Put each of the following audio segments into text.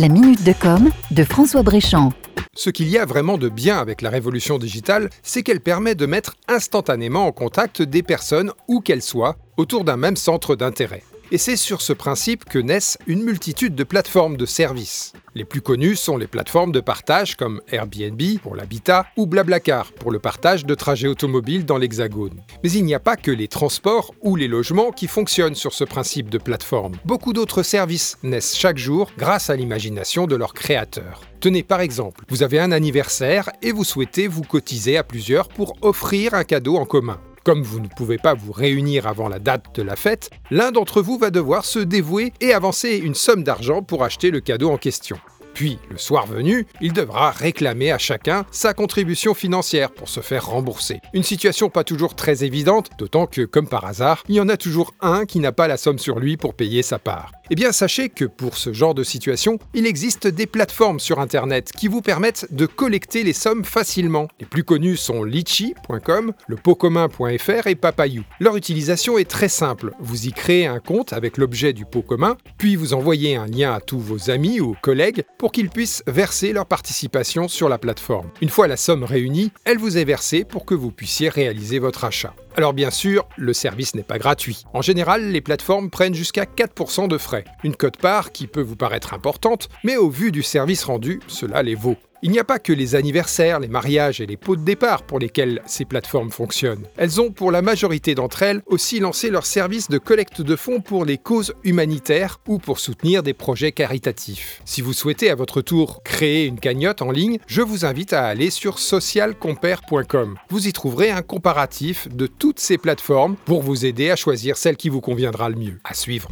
La minute de com de François Bréchamp. Ce qu'il y a vraiment de bien avec la révolution digitale, c'est qu'elle permet de mettre instantanément en contact des personnes, où qu'elles soient, autour d'un même centre d'intérêt. Et c'est sur ce principe que naissent une multitude de plateformes de services. Les plus connues sont les plateformes de partage comme Airbnb pour l'habitat ou Blablacar pour le partage de trajets automobiles dans l'Hexagone. Mais il n'y a pas que les transports ou les logements qui fonctionnent sur ce principe de plateforme. Beaucoup d'autres services naissent chaque jour grâce à l'imagination de leurs créateurs. Tenez par exemple, vous avez un anniversaire et vous souhaitez vous cotiser à plusieurs pour offrir un cadeau en commun. Comme vous ne pouvez pas vous réunir avant la date de la fête, l'un d'entre vous va devoir se dévouer et avancer une somme d'argent pour acheter le cadeau en question. Puis, le soir venu, il devra réclamer à chacun sa contribution financière pour se faire rembourser. Une situation pas toujours très évidente, d'autant que, comme par hasard, il y en a toujours un qui n'a pas la somme sur lui pour payer sa part. Eh bien, sachez que pour ce genre de situation, il existe des plateformes sur Internet qui vous permettent de collecter les sommes facilement. Les plus connus sont litchi.com, le potcommun.fr et Papayou. Leur utilisation est très simple. Vous y créez un compte avec l'objet du pot commun, puis vous envoyez un lien à tous vos amis ou collègues pour qu'ils puissent verser leur participation sur la plateforme. Une fois la somme réunie, elle vous est versée pour que vous puissiez réaliser votre achat. Alors bien sûr, le service n'est pas gratuit. En général, les plateformes prennent jusqu'à 4% de frais. Une cote-part qui peut vous paraître importante, mais au vu du service rendu, cela les vaut. Il n'y a pas que les anniversaires, les mariages et les pots de départ pour lesquels ces plateformes fonctionnent. Elles ont pour la majorité d'entre elles aussi lancé leur service de collecte de fonds pour les causes humanitaires ou pour soutenir des projets caritatifs. Si vous souhaitez à votre tour créer une cagnotte en ligne, je vous invite à aller sur socialcompare.com. Vous y trouverez un comparatif de toutes ces plateformes pour vous aider à choisir celle qui vous conviendra le mieux. À suivre.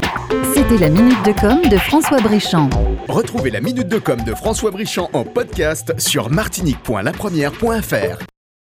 C'était la minute de com de François Bréchamp. Retrouvez la minute de com de François Bréchamp en sur martinique.lapremière.fr.